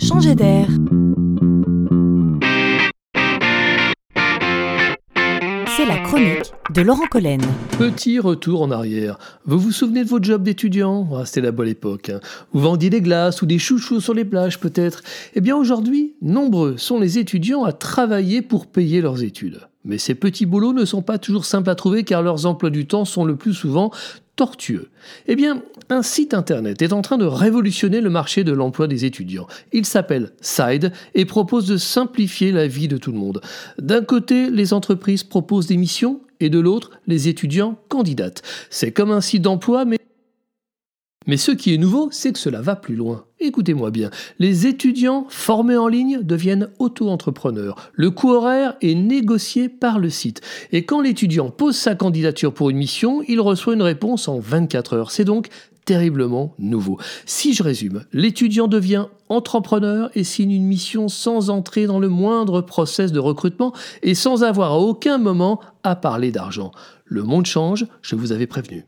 changer d'air. C'est la chronique de Laurent Collen. Petit retour en arrière. Vous vous souvenez de votre job d'étudiant? Ah, C'était la bonne époque. Hein. Vous vendiez des glaces ou des chouchous sur les plages peut-être. Eh bien aujourd'hui, nombreux sont les étudiants à travailler pour payer leurs études. Mais ces petits boulots ne sont pas toujours simples à trouver car leurs emplois du temps sont le plus souvent tortueux. Eh bien, un site internet est en train de révolutionner le marché de l'emploi des étudiants. Il s'appelle Side et propose de simplifier la vie de tout le monde. D'un côté, les entreprises proposent des missions et de l'autre, les étudiants candidatent. C'est comme un site d'emploi mais mais ce qui est nouveau, c'est que cela va plus loin. Écoutez-moi bien, les étudiants formés en ligne deviennent auto-entrepreneurs. Le coût horaire est négocié par le site. Et quand l'étudiant pose sa candidature pour une mission, il reçoit une réponse en 24 heures. C'est donc terriblement nouveau. Si je résume, l'étudiant devient entrepreneur et signe une mission sans entrer dans le moindre process de recrutement et sans avoir à aucun moment à parler d'argent. Le monde change, je vous avais prévenu.